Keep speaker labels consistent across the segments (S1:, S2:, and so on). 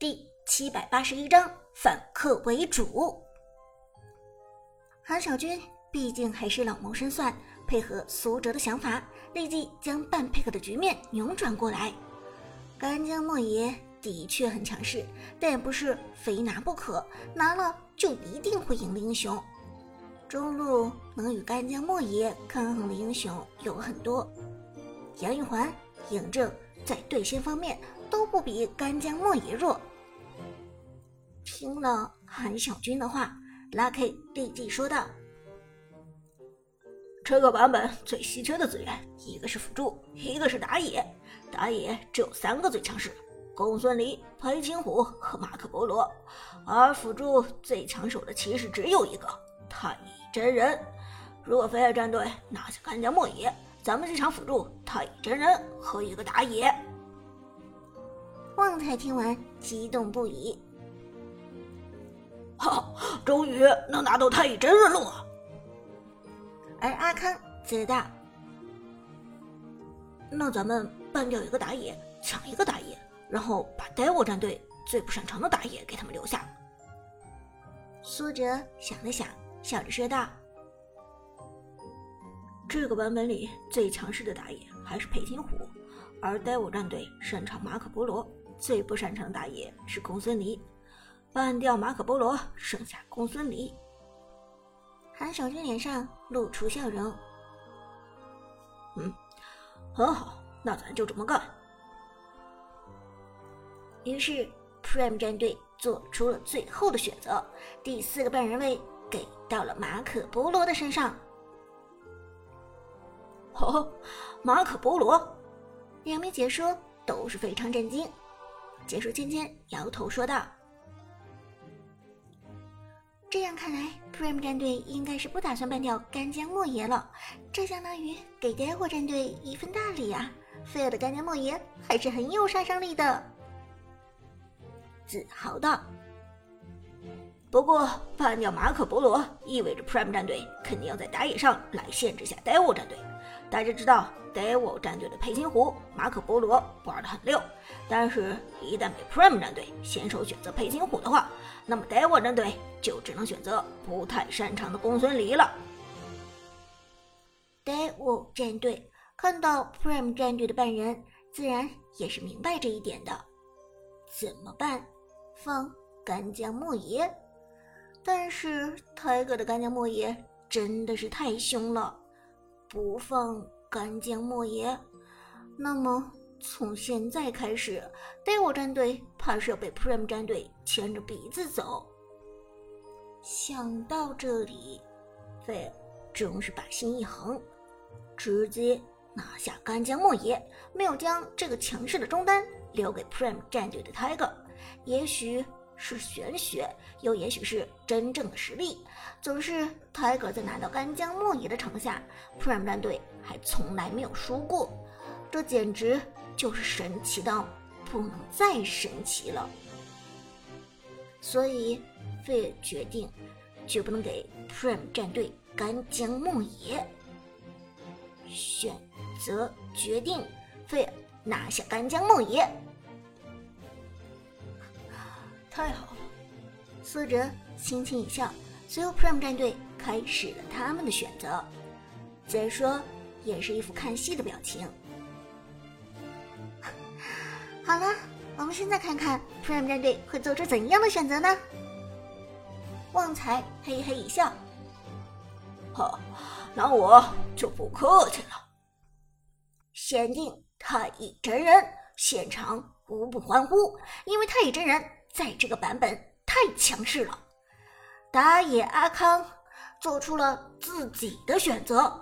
S1: 第七百八十一章反客为主。韩小军毕竟还是老谋深算，配合苏哲的想法，立即将半配合的局面扭转过来。干将莫邪的确很强势，但也不是非拿不可，拿了就一定会赢的英雄。中路能与干将莫邪抗衡的英雄有很多，杨玉环、嬴政在对线方面都不比干将莫邪弱。听了韩小军的话，Lucky 立即说道：“
S2: 这个版本最稀缺的资源，一个是辅助，一个是打野。打野只有三个最强势：公孙离、裴擒虎和马可波罗。而辅助最抢手的其实只有一个太乙。”真人，如果飞儿战队拿下干将莫邪，咱们这场辅助太乙真人和一个打野。
S1: 旺财听完激动不已，
S2: 哈，终于能拿到太乙真人了。
S1: 而阿康则道：“
S2: 那咱们办掉一个打野，抢一个打野，然后把 Devil 战队最不擅长的打野给他们留下。”
S1: 苏哲想了想。笑着说道：“
S2: 这个版本里最强势的打野还是裴擒虎，而 Devil 战队擅长马可波罗，最不擅长打野是公孙离。办掉马可波罗，剩下公孙离。”
S1: 韩小军脸上露出笑容：“
S2: 嗯，很好，那咱就这么干。”
S1: 于是 Prime 战队做出了最后的选择，第四个半人位。给到了马可波罗的身上。
S2: 哦，马可波罗，
S1: 两名解说都是非常震惊。解说芊芊摇头说道：“这样看来，Prime 战队应该是不打算办掉干将莫邪了。这相当于给呆货战队一份大礼啊！菲尔的干将莫邪还是很有杀伤力的。”
S2: 自豪道。不过，办掉马可波罗意味着 Prime 战队肯定要在打野上来限制下 DW 战队。大家知道，Devil 战队的裴擒虎、马可波罗玩的很溜，但是，一旦被 Prime 战队先手选择裴擒虎的话，那么 Devil 战队就只能选择不太擅长的公孙离了。
S1: Devil 战队看到 Prime 战队的半人，自然也是明白这一点的。怎么办？放干将莫邪？但是泰哥的干将莫邪真的是太凶了，不放干将莫邪，那么从现在开始，Devil 战队怕是要被 Prime 战队牵着鼻子走。想到这里，费尔终是把心一横，直接拿下干将莫邪，没有将这个强势的中单留给 Prime 战队的 Tiger，，也许。是玄学，又也许是真正的实力。总是泰戈在拿到干将莫邪的城下，Prime 战队还从来没有输过，这简直就是神奇到不能再神奇了。所以，费尔决定绝不能给 Prime 战队干将莫邪。选择决定，费尔拿下干将莫邪。
S2: 太好了，
S1: 苏哲轻轻一笑，随后 Prime 战队开始了他们的选择。再说，也是一副看戏的表情。好了，我们现在看看 Prime 战队会做出怎样的选择呢？旺财嘿嘿一笑，
S2: 好，那我就不客气了。
S1: 限定太乙真人，现场无不欢呼，因为太乙真人。在这个版本太强势了，打野阿康做出了自己的选择，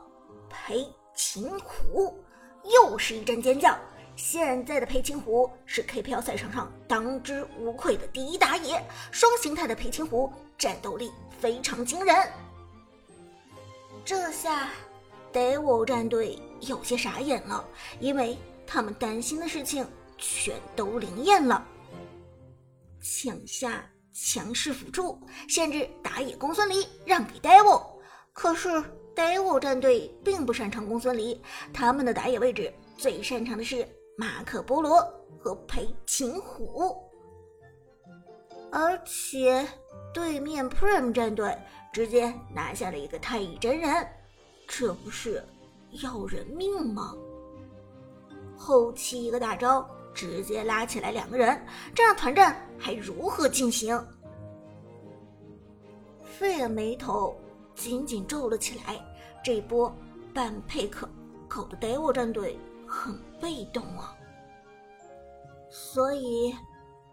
S1: 裴擒虎又是一阵尖叫。现在的裴擒虎是 KPL 赛场上当之无愧的第一打野，双形态的裴擒虎战斗力非常惊人。这下 Devil 战队有些傻眼了，因为他们担心的事情全都灵验了。抢下强势辅助，限制打野公孙离，让给 Devil。可是 Devil 战队并不擅长公孙离，他们的打野位置最擅长的是马可波罗和裴擒虎。而且对面 Prime 战队直接拿下了一个太乙真人，这不是要人命吗？后期一个大招直接拉起来两个人，这样团战还如何进行？费尔眉头紧紧皱了起来，这波半佩克搞得 Devil 战队很被动啊，所以。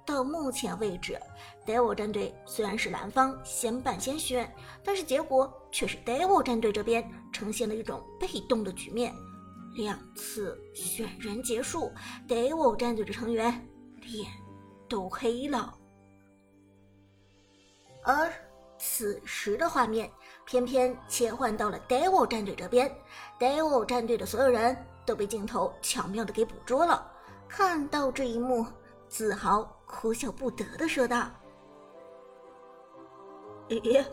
S1: 到目前为止，Devil 战队虽然是蓝方先办先选，但是结果却是 Devil 战队这边呈现了一种被动的局面。两次选人结束，Devil 战队的成员脸都黑了。而此时的画面偏偏切换到了 Devil 战队这边，Devil 战队的所有人都被镜头巧妙的给捕捉了。看到这一幕，自豪。哭笑不得的说道：“
S2: 咦，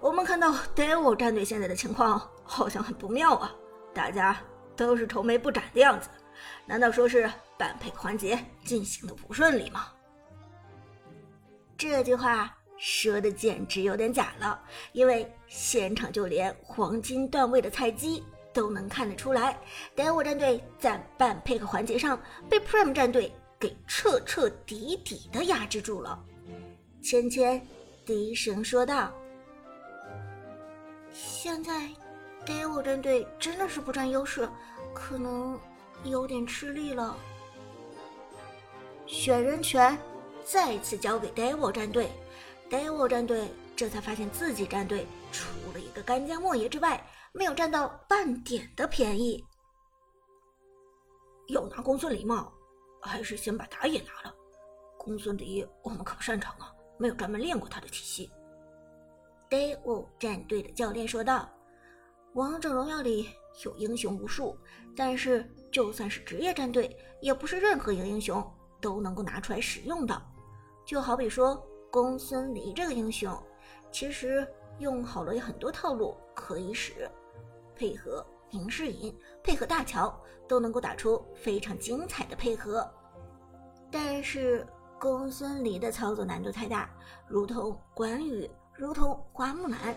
S2: 我们看到 Devil 战队现在的情况好像很不妙啊，大家都是愁眉不展的样子，难道说是半配环节进行的不顺利吗？”
S1: 这句话说的简直有点假了，因为现场就连黄金段位的菜鸡都能看得出来，Devil 战队在半配合环节上被 Prime 战队。给彻彻底底的压制住了，芊芊低声说道：“现在，Devil 战队真的是不占优势，可能有点吃力了。”选人权再次交给 Devil 战队，Devil 战队这才发现自己战队除了一个干将莫邪之外，没有占到半点的便宜。
S2: 要拿公孙离吗？还是先把打野拿了。公孙离，我们可不擅长啊，没有专门练过他的体系。
S1: Devil 战队的教练说道：“王者荣耀里有英雄无数，但是就算是职业战队，也不是任何一个英雄都能够拿出来使用的。就好比说公孙离这个英雄，其实用好了有很多套路可以使，配合。”明世隐配合大乔都能够打出非常精彩的配合，但是公孙离的操作难度太大，如同关羽，如同花木兰，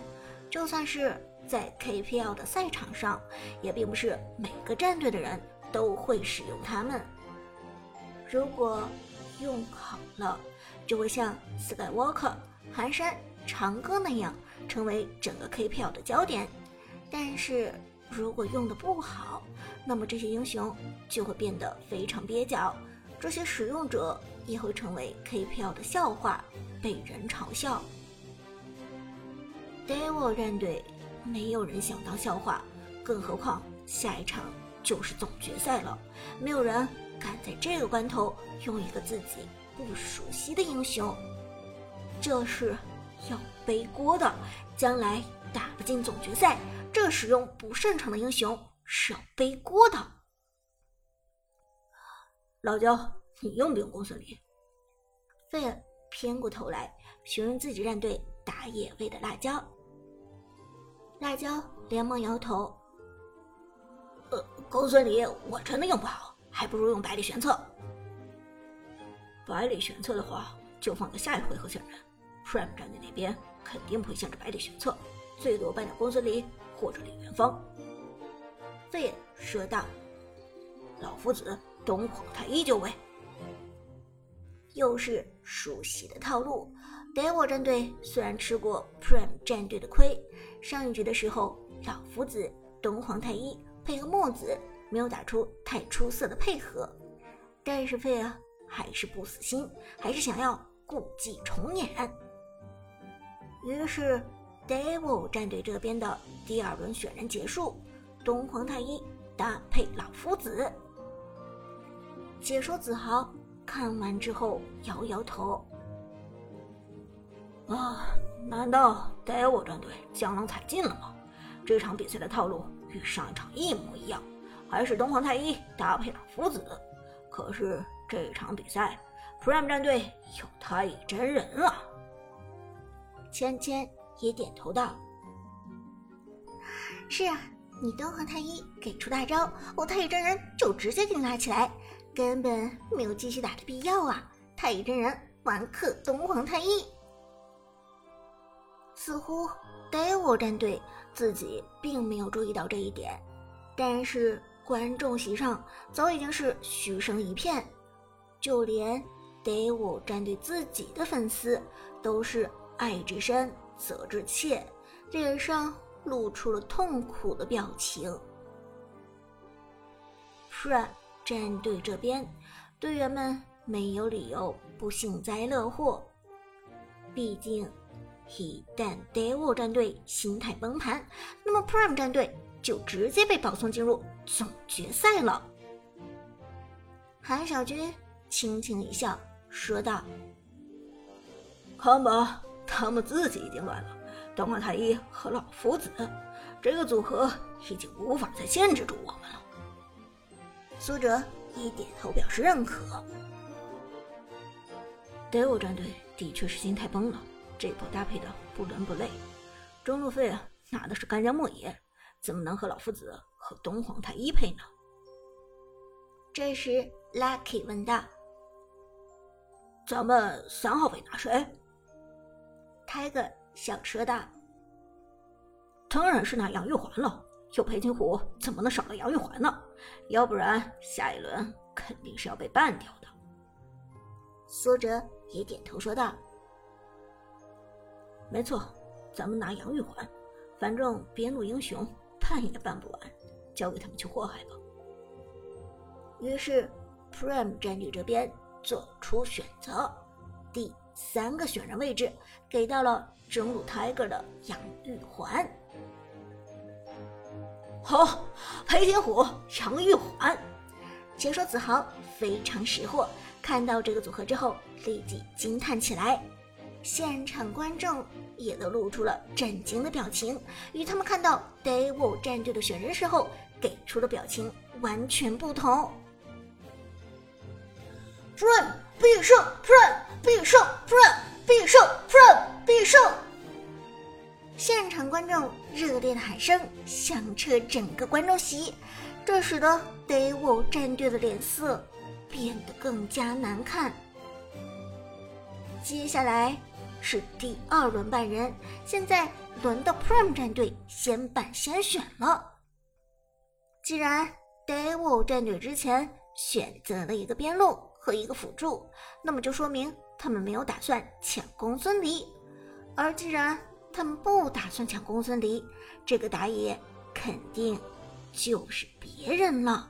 S1: 就算是在 KPL 的赛场上，也并不是每个战队的人都会使用他们。如果用好了，就会像 Skywalker、寒山、长歌那样，成为整个 KPL 的焦点，但是。如果用的不好，那么这些英雄就会变得非常蹩脚，这些使用者也会成为 KPL 的笑话，被人嘲笑。Devil 战队没有人想当笑话，更何况下一场就是总决赛了，没有人敢在这个关头用一个自己不熟悉的英雄，这是要背锅的，将来打不进总决赛。这使用不擅长的英雄是要背锅的。
S2: 老焦，你用不用公孙离？
S1: 费尔偏过头来询问自己战队打野位的辣椒。辣椒连忙摇头：“
S2: 呃，公孙离我真的用不好，还不如用百里玄策。百里玄策的话，就放在下一回合选人。Prime 战队那边肯定不会限制百里玄策，最多办点公孙离。”或者李元芳，
S1: 费说道：“
S2: 老夫子，东皇太一就位。”
S1: 又是熟悉的套路。Devil 战队虽然吃过 Prime 战队的亏，上一局的时候，老夫子、东皇太一配合墨子没有打出太出色的配合，但是费尔还是不死心，还是想要故伎重演。于是。Devil 战队这边的第二轮选人结束，东皇太一搭配老夫子。解说子豪看完之后摇摇头：“
S2: 啊，难道 Devil 战队江郎才尽了吗？这场比赛的套路与上一场一模一样，还是东皇太一搭配老夫子。可是这场比赛，Prime 战队有太乙真人了！”
S1: 芊芊。也点头道：“是啊，你东皇太一给出大招，我太乙真人就直接给你拉起来，根本没有继续打的必要啊！太乙真人马克东皇太一。似乎 Devil 战队自己并没有注意到这一点，但是观众席上早已经是嘘声一片，就连 Devil 战队自己的粉丝都是爱之深责之切，脸上露出了痛苦的表情。Prime 战队这边，队员们没有理由不幸灾乐祸，毕竟。一旦 Devil 战队心态崩盘，那么 Prime 战队就直接被保送进入总决赛了。韩小军轻轻一笑，说道：“
S2: 看吧，他们自己已经乱了。东皇太一和老夫子这个组合已经无法再限制住我们了。”
S1: 苏哲一点头表示认可。
S2: Devil 战队的确是心态崩了。这波搭配的不伦不类，中路费拿的是干将莫邪，怎么能和老夫子和东皇太一配呢？
S1: 这时，Lucky 问道：“
S2: 咱们三号位拿谁
S1: ？”Tiger 笑说道：“
S2: 当然是拿杨玉环了，有裴擒虎怎么能少了杨玉环呢？要不然下一轮肯定是要被 ban 掉的。”
S1: 苏哲也点头说道。
S2: 没错，咱们拿杨玉环，反正边路英雄办也办不完，交给他们去祸害吧。
S1: 于是，Prime 战队这边做出选择，第三个选人位置给到了中路 Tiger 的杨玉环。
S2: 好，裴擒虎、杨玉环。
S1: 解说子豪非常识货，看到这个组合之后，立即惊叹起来。现场观众也都露出了震惊的表情，与他们看到 Devil 战队的选人时候给出的表情完全不同。Prime 必胜，Prime 必胜，Prime 必胜，Prime 必胜！现场观众热烈的喊声响彻整个观众席，这使得 Devil 战队的脸色变得更加难看。接下来。是第二轮半人，现在轮到 Prime 战队先办先选了。既然 Devil 战队之前选择了一个边路和一个辅助，那么就说明他们没有打算抢公孙离。而既然他们不打算抢公孙离，这个打野肯定就是别人了。